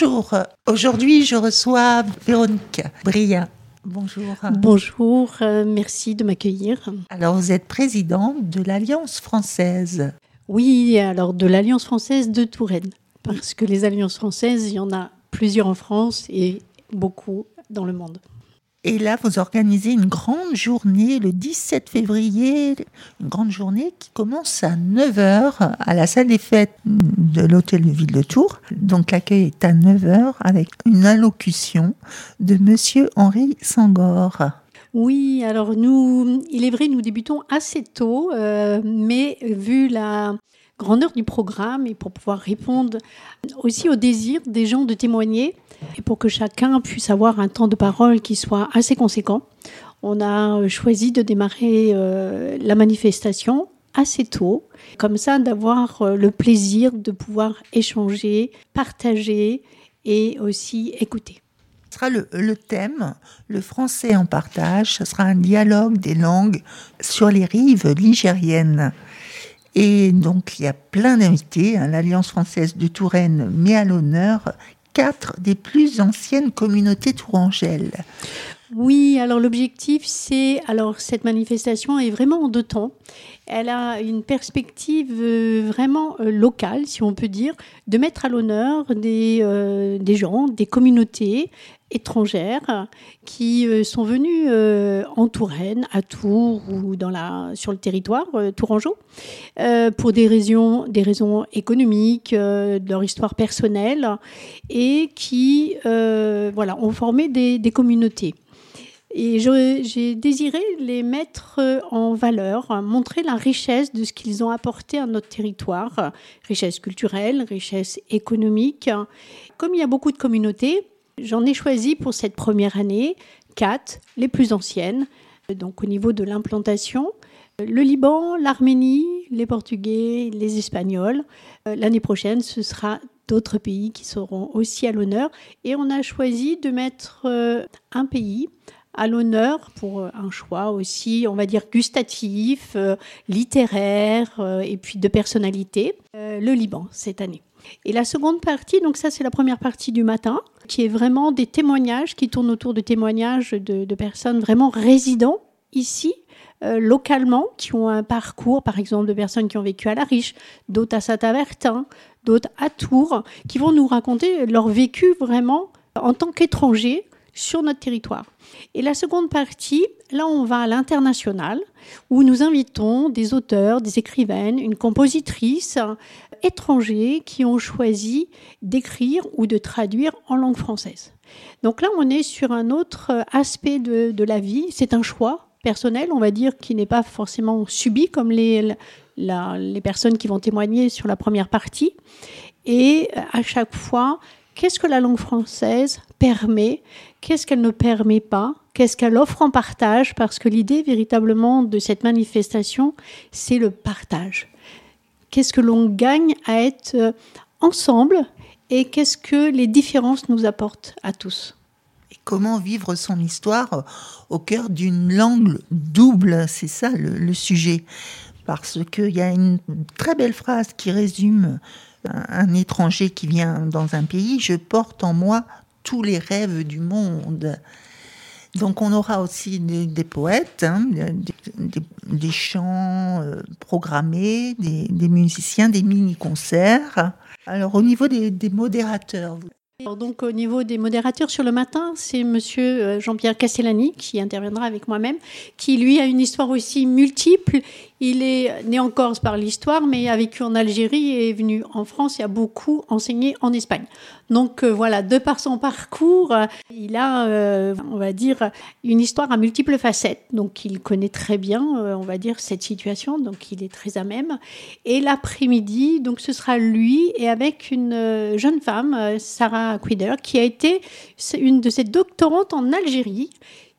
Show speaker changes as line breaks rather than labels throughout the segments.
Bonjour, aujourd'hui je reçois Véronique Bria. Bonjour.
Bonjour, euh, merci de m'accueillir.
Alors vous êtes présidente de l'Alliance française.
Oui, alors de l'Alliance française de Touraine, parce que les alliances françaises, il y en a plusieurs en France et beaucoup dans le monde.
Et là, vous organisez une grande journée le 17 février, une grande journée qui commence à 9h à la salle des fêtes de l'hôtel de ville de Tours. Donc l'accueil est à 9h avec une allocution de monsieur Henri Sangor.
Oui, alors nous, il est vrai, nous débutons assez tôt, euh, mais vu la grandeur du programme et pour pouvoir répondre aussi au désir des gens de témoigner et pour que chacun puisse avoir un temps de parole qui soit assez conséquent, on a choisi de démarrer euh, la manifestation assez tôt, comme ça d'avoir euh, le plaisir de pouvoir échanger, partager et aussi écouter.
Ce sera le, le, thème, le français en partage, ce sera un dialogue des langues sur les rives ligériennes. Et donc, il y a plein d'invités. Hein. L'Alliance française de Touraine met à l'honneur quatre des plus anciennes communautés tourangelles.
Oui, alors l'objectif, c'est. Alors, cette manifestation est vraiment en deux temps. Elle a une perspective euh, vraiment euh, locale, si on peut dire, de mettre à l'honneur des, euh, des gens, des communautés étrangères qui sont venues en Touraine, à Tours ou dans la, sur le territoire tourangeau pour des raisons, des raisons économiques, de leur histoire personnelle et qui voilà, ont formé des, des communautés. Et j'ai désiré les mettre euh, en valeur, montrer la richesse de ce qu'ils ont apporté à notre territoire, richesse culturelle, richesse économique. Comme il y a beaucoup de communautés, j'en ai choisi pour cette première année quatre, les plus anciennes, donc au niveau de l'implantation. Le Liban, l'Arménie, les Portugais, les Espagnols. Euh, l'année prochaine, ce sera d'autres pays qui seront aussi à l'honneur. Et on a choisi de mettre euh, un pays à l'honneur pour euh, un choix aussi, on va dire, gustatif, euh, littéraire euh, et puis de personnalité, le Liban cette année. Et la seconde partie, donc ça c'est la première partie du matin, qui est vraiment des témoignages qui tournent autour de témoignages de, personnes vraiment résidant ici, localement, qui ont un parcours, par exemple, de personnes qui ont vécu à La Riche, d'autres à Saint-Avertin, d'autres à Tours, qui vont nous raconter leur vécu vraiment en tant qu'étrangers sur notre territoire. Et la seconde partie, là on va à l'international, où nous invitons des auteurs, des écrivaines, une compositrice étrangers qui ont choisi d'écrire ou de traduire en langue française. Donc là on est sur un autre aspect de, la vie, c'est un choix personnel, on va dire, qui n'est pas forcément subi comme les, les personnes qui vont témoigner sur la première partie. Et à chaque fois, qu'est-ce que la langue française permet, qu'est-ce qu'elle ne permet pas, qu'est-ce qu'elle offre en partage, parce que l'idée véritablement de cette manifestation, c'est le partage. Qu'est-ce que l'on gagne à être euh, ensemble et qu'est-ce que les différences nous apportent à tous?
Et comment vivre son histoire au cœur d'une langue double, c'est ça le, le sujet. Parce qu'il y a une très belle phrase qui résume un étranger qui vient dans un pays, je porte en moi tous les rêves du monde. Donc on aura aussi des, poètes, hein, des, chants euh, programmés, des, musiciens, des mini-concerts. Alors au niveau des, modérateurs.
donc au niveau des modérateurs sur le matin, c'est Monsieur euh, Jean-Pierre Castellani qui interviendra avec moi-même, qui lui a une histoire aussi multiple. Il est né en Corse par l'histoire, mais a vécu en Algérie et est venu en France et a beaucoup enseigné en Espagne. Donc euh, voilà, de par son parcours, euh, il a, euh, on va dire, une histoire à multiples facettes. Donc il connaît très bien, on va dire, cette situation. Donc il est très à même. Et l'après-midi, donc ce sera lui et avec une jeune femme, Sarah Quider, qui a été une de ses doctorantes en Algérie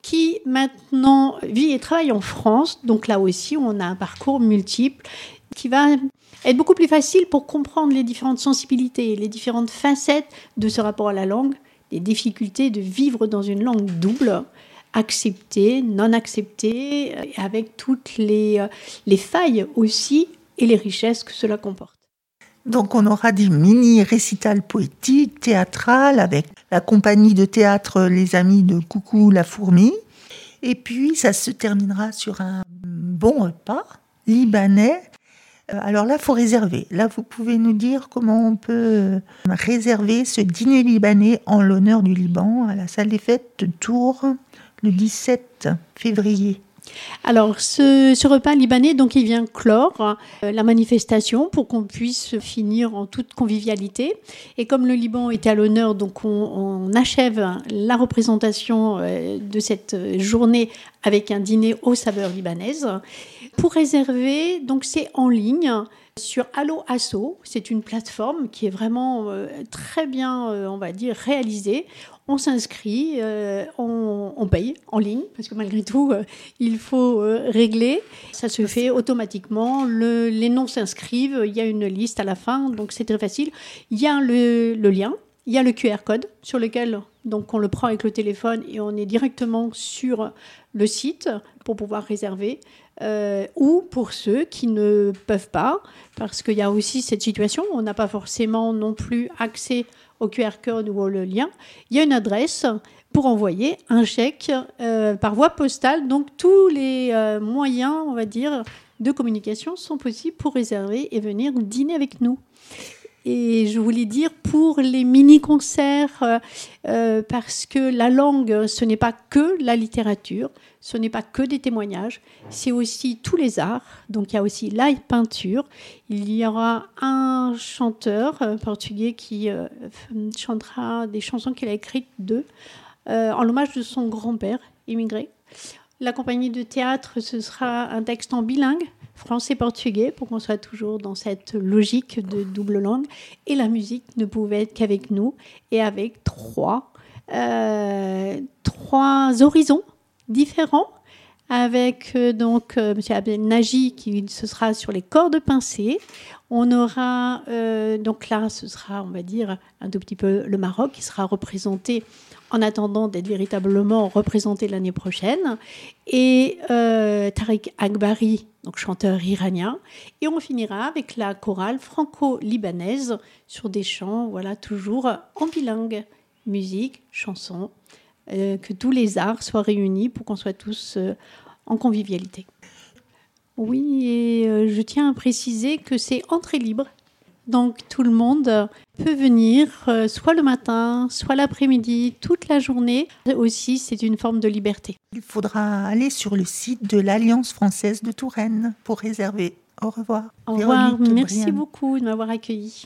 qui maintenant vit et travaille en France. Donc là aussi, on a un parcours multiple qui va être beaucoup plus facile pour comprendre les différentes sensibilités, les différentes facettes de ce rapport à la langue, les difficultés de vivre dans une langue double, acceptée, non acceptée, euh, avec toutes les, euh, les failles aussi et les richesses que cela comporte.
Donc on aura des mini-récitals poétiques, théâtrales, avec la compagnie de théâtre Les Amis de Coucou la Fourmi. Et puis ça se terminera sur un bon repas libanais. Euh, alors là, faut réserver. Là, vous pouvez nous dire comment on peut réserver ce dîner libanais en l'honneur du Liban à la salle des fêtes de Tours le 17 février.
Alors, ce, repas libanais, donc, il vient clore euh, la manifestation pour qu'on puisse finir en toute convivialité. Et comme le Liban était à l'honneur, donc, on, achève la représentation euh, de cette journée avec un dîner aux saveurs libanaises. Pour réserver, donc, c'est en ligne sur Allo Asso. C'est une plateforme qui est vraiment euh, très bien, on va dire, réalisée on s'inscrit, euh, on, paye en ligne, parce que malgré tout, euh, il faut euh, régler. Ça se fait automatiquement. les noms s'inscrivent, il y a une liste à la fin, donc c'est très facile. Il y a le, lien, il y a le QR code sur lequel donc on le prend avec le téléphone et on est directement sur le site pour pouvoir réserver. ou pour ceux qui ne peuvent pas, parce qu'il y a aussi cette situation, on n'a pas forcément non plus accès au QR code ou au lien, il y a une adresse pour envoyer un chèque euh, par voie postale. Donc tous les euh, moyens, on va dire, de communication sont possibles pour réserver et venir dîner avec nous. Et je voulais dire pour les mini-concerts, euh, euh, parce que la langue, ce n'est pas que la littérature, ce n'est pas que des témoignages, c'est aussi tous les arts. Donc il y a aussi la peinture. Il y aura un chanteur euh, portugais qui chantera des chansons qu'il a écrites d'eux, en l'hommage de son grand-père immigré. La compagnie de théâtre, ce sera un texte en bilingue français-portugais pour qu'on soit toujours dans cette logique de double langue. Et la musique ne pouvait être qu'avec nous et avec trois, euh, trois horizons différents. Avec euh, donc euh, M. Abdel Naji qui ce sera sur les cordes pincées. On aura donc là, ce sera, on va dire, un tout petit peu le Maroc qui sera représenté en attendant d'être véritablement représenté l'année prochaine. Et euh, Tariq Akbari, donc chanteur iranien. Et on finira avec la chorale franco-libanaise sur des chants, voilà, toujours en bilingue, musique, chanson, euh, que tous les arts soient réunis pour qu'on soit tous euh, en convivialité. Oui, et je tiens à préciser que c'est entrée libre donc tout le monde peut venir, euh, soit le matin, soit l'après-midi, toute la journée. Aussi, c'est une forme de liberté.
Il faudra aller sur le site de l'Alliance française de Touraine pour réserver. Au revoir.
Au revoir. Merci beaucoup de m'avoir accueilli.